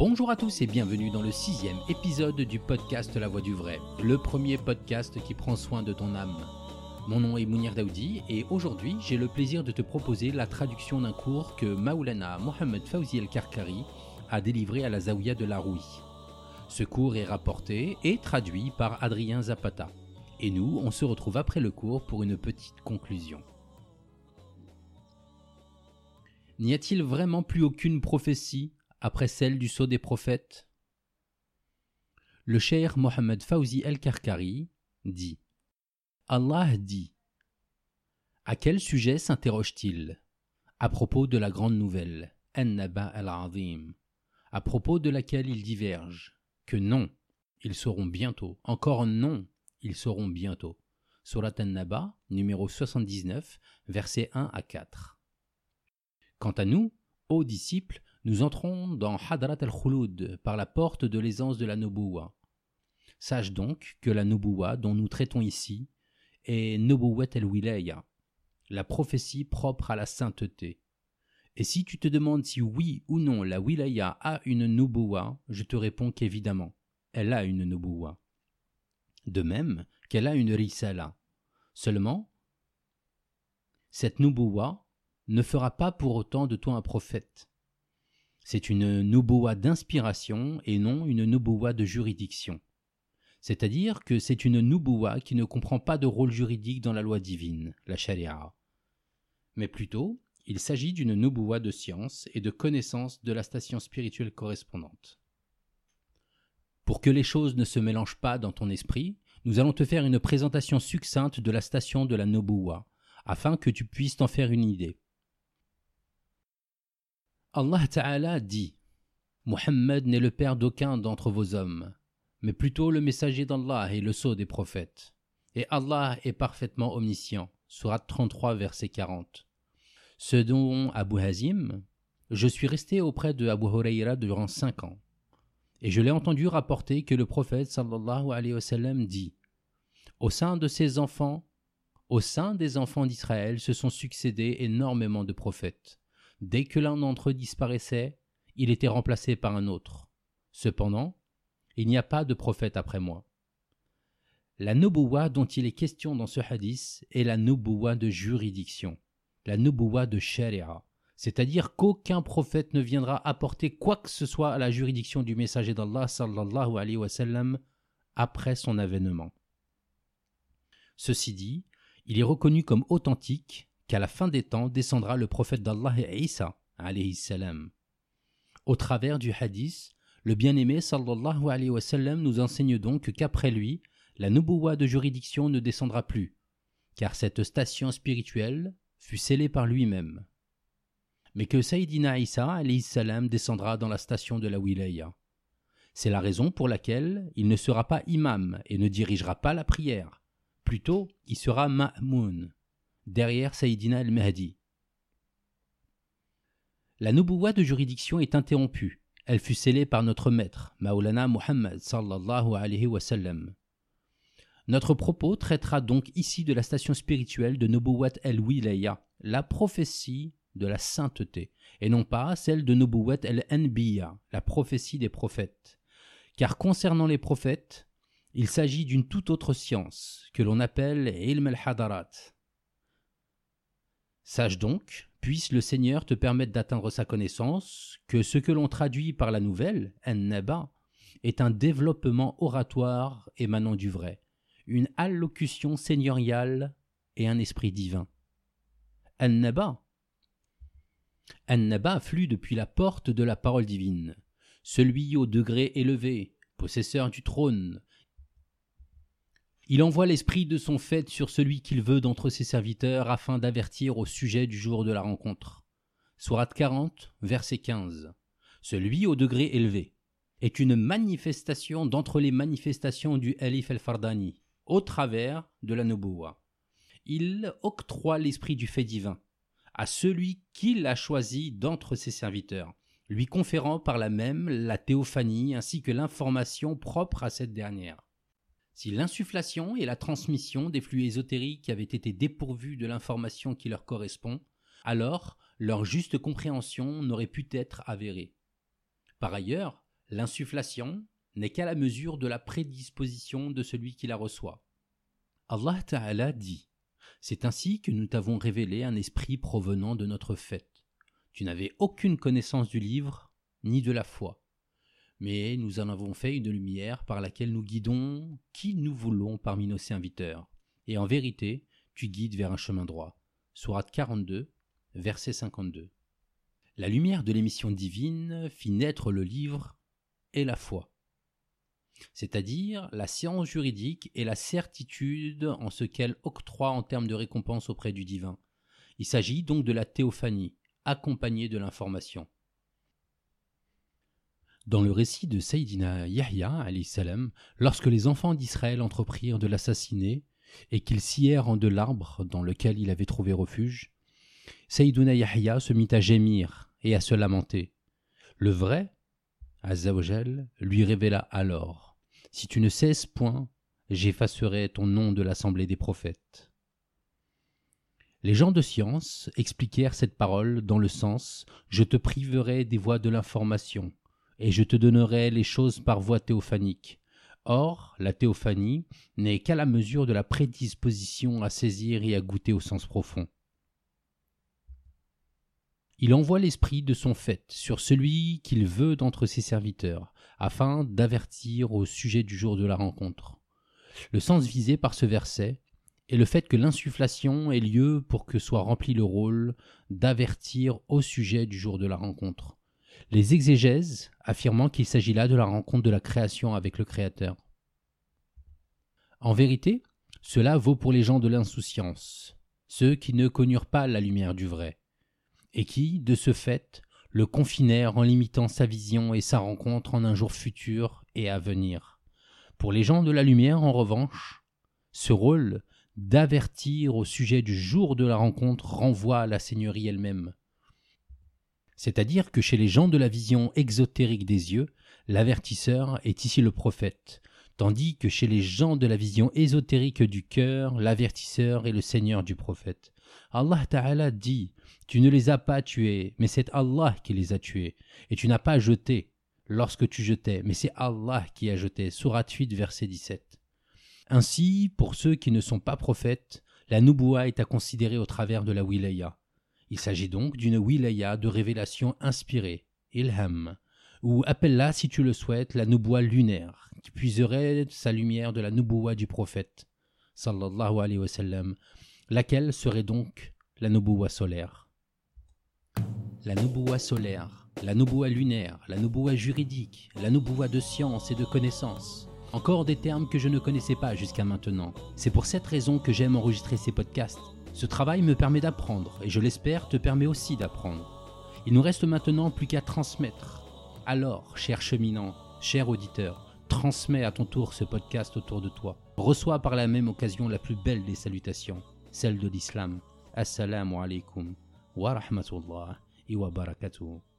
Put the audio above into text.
Bonjour à tous et bienvenue dans le sixième épisode du podcast La Voix du Vrai, le premier podcast qui prend soin de ton âme. Mon nom est Mounir Daoudi et aujourd'hui j'ai le plaisir de te proposer la traduction d'un cours que Maulana Mohamed Fawzi El-Karkari a délivré à la Zawiya de la Rouy. Ce cours est rapporté et traduit par Adrien Zapata. Et nous, on se retrouve après le cours pour une petite conclusion. N'y a-t-il vraiment plus aucune prophétie? Après celle du sceau des prophètes Le cheikh Mohammed Fawzi el-Karkari dit Allah dit À quel sujet s'interroge-t-il À propos de la grande nouvelle, An-Naba al-Azim, à propos de laquelle il diverge, que non, ils seront bientôt, encore non, ils seront bientôt. Surat An-Naba, numéro 79, versets 1 à 4. Quant à nous, ô disciples, nous entrons dans Hadrat al-Khulud par la porte de l'aisance de la Nobuwa. Sache donc que la Nobuwa dont nous traitons ici est Nobuwat al-Wilaya, la prophétie propre à la sainteté. Et si tu te demandes si oui ou non la Wilaya a une Nobuwa, je te réponds qu'évidemment, elle a une Nobuwa. De même qu'elle a une Risala. Seulement, cette Nobuwa ne fera pas pour autant de toi un prophète. C'est une nubuwa d'inspiration et non une nubuwa de juridiction. C'est-à-dire que c'est une nubuwa qui ne comprend pas de rôle juridique dans la loi divine, la sharia. Mais plutôt, il s'agit d'une nubuwa de science et de connaissance de la station spirituelle correspondante. Pour que les choses ne se mélangent pas dans ton esprit, nous allons te faire une présentation succincte de la station de la nubuwa, afin que tu puisses t'en faire une idée. Allah Ta'ala dit Mohammed n'est le père d'aucun d'entre vos hommes, mais plutôt le messager d'Allah et le sceau des prophètes. Et Allah est parfaitement omniscient. Surat 33, verset 40. Ce dont Abu Hazim, je suis resté auprès de Abu Huraira durant cinq ans. Et je l'ai entendu rapporter que le prophète sallallahu dit Au sein de ses enfants, au sein des enfants d'Israël se sont succédés énormément de prophètes. Dès que l'un d'entre eux disparaissait, il était remplacé par un autre. Cependant, il n'y a pas de prophète après moi. La nubuwa dont il est question dans ce hadith est la nubuwa de juridiction, la nubuwa de sharia, c'est-à-dire qu'aucun prophète ne viendra apporter quoi que ce soit à la juridiction du messager d'Allah sallallahu alayhi wa après son avènement. Ceci dit, il est reconnu comme authentique qu'à la fin des temps descendra le prophète d'Allah et Isa, salam. Au travers du hadith, le bien-aimé sallallahu alayhi wa nous enseigne donc qu'après lui, la nubuwa de juridiction ne descendra plus, car cette station spirituelle fut scellée par lui-même. Mais que Sayyidina Isa alayhi salam descendra dans la station de la wilaya. C'est la raison pour laquelle il ne sera pas imam et ne dirigera pas la prière. Plutôt, il sera ma'moun, derrière Saïdina el-Mahdi. La nubuwa de juridiction est interrompue. Elle fut scellée par notre maître, Maulana Muhammad sallallahu alayhi. Notre propos traitera donc ici de la station spirituelle de Nubuwat el-Wilaya, la prophétie de la sainteté, et non pas celle de Nubuwat el-Anbiya, la prophétie des prophètes. Car concernant les prophètes, il s'agit d'une toute autre science, que l'on appelle ilm al-hadarat, Sache donc, puisse le Seigneur te permettre d'atteindre sa connaissance, que ce que l'on traduit par la nouvelle, An-Naba, est un développement oratoire émanant du vrai, une allocution seigneuriale et un esprit divin. An-Naba An-Naba flue depuis la porte de la parole divine, celui au degré élevé, possesseur du trône, il envoie l'esprit de son fait sur celui qu'il veut d'entre ses serviteurs afin d'avertir au sujet du jour de la rencontre. Sourate 40, verset 15. Celui au degré élevé est une manifestation d'entre les manifestations du Elif el-Fardani, au travers de la Noboua. Il octroie l'esprit du fait divin à celui qu'il a choisi d'entre ses serviteurs, lui conférant par la même la théophanie ainsi que l'information propre à cette dernière. Si l'insufflation et la transmission des flux ésotériques avaient été dépourvus de l'information qui leur correspond, alors leur juste compréhension n'aurait pu être avérée. Par ailleurs, L'insufflation n'est qu'à la mesure de la prédisposition de celui qui la reçoit. Allah Ta'ala dit C'est ainsi que nous t'avons révélé un esprit provenant de notre fête. Tu n'avais aucune connaissance du livre ni de la foi. Mais nous en avons fait une lumière par laquelle nous guidons qui nous voulons parmi nos serviteurs. Et en vérité, tu guides vers un chemin droit. Sourate 42, verset 52. La lumière de l'émission divine fit naître le livre et la foi, c'est-à-dire la science juridique et la certitude en ce qu'elle octroie en termes de récompense auprès du divin. Il s'agit donc de la théophanie, accompagnée de l'information. Dans le récit de Sayyidina Yahya, salam, lorsque les enfants d'Israël entreprirent de l'assassiner et qu'ils scièrent en de l'arbre dans lequel il avait trouvé refuge, Sayyiduna Yahya se mit à gémir et à se lamenter. Le vrai, Azzawajal, lui révéla alors Si tu ne cesses point, j'effacerai ton nom de l'assemblée des prophètes. Les gens de science expliquèrent cette parole dans le sens Je te priverai des voies de l'information, et je te donnerai les choses par voie théophanique. Or, la théophanie n'est qu'à la mesure de la prédisposition à saisir et à goûter au sens profond. Il envoie l'esprit de son fait sur celui qu'il veut d'entre ses serviteurs, afin d'avertir au sujet du jour de la rencontre. Le sens visé par ce verset est le fait que l'insufflation ait lieu pour que soit rempli le rôle d'avertir au sujet du jour de la rencontre. Les exégèses affirmant qu'il s'agit là de la rencontre de la création avec le Créateur. En vérité, cela vaut pour les gens de l'insouciance, ceux qui ne connurent pas la lumière du vrai et qui, de ce fait, le confinèrent en limitant sa vision et sa rencontre en un jour futur et à venir. Pour les gens de la lumière, en revanche, ce rôle d'avertir au sujet du jour de la rencontre renvoie à la Seigneurie elle-même. C'est-à-dire que chez les gens de la vision exotérique des yeux, l'avertisseur est ici le prophète, tandis que chez les gens de la vision ésotérique du cœur, l'avertisseur est le Seigneur du prophète. Allah Ta'ala dit Tu ne les as pas tués, mais c'est Allah qui les a tués. Et tu n'as pas jeté lorsque tu jetais, mais c'est Allah qui a jeté. Surat 8, verset 17. Ainsi, pour ceux qui ne sont pas prophètes, la Nubuwa est à considérer au travers de la wilaya. Il s'agit donc d'une wilaya de révélation inspirée, ilham, ou appelle-la, si tu le souhaites, la Nubuwa lunaire, qui puiserait sa lumière de la Nubuwa du prophète, sallallahu alayhi wa sallam, laquelle serait donc la Nubuwa solaire? La Nubuwa solaire, la Nubuwa lunaire, la Nubuwa juridique, la Nubuwa de science et de connaissance. Encore des termes que je ne connaissais pas jusqu'à maintenant. C'est pour cette raison que j'aime enregistrer ces podcasts. Ce travail me permet d'apprendre et je l'espère te permet aussi d'apprendre. Il nous reste maintenant plus qu'à transmettre. Alors, cher cheminant, cher auditeur, transmets à ton tour ce podcast autour de toi. Reçois par la même occasion la plus belle des salutations celle de l'islam. Assalamu alaikum wa rahmatullah wa barakatuh.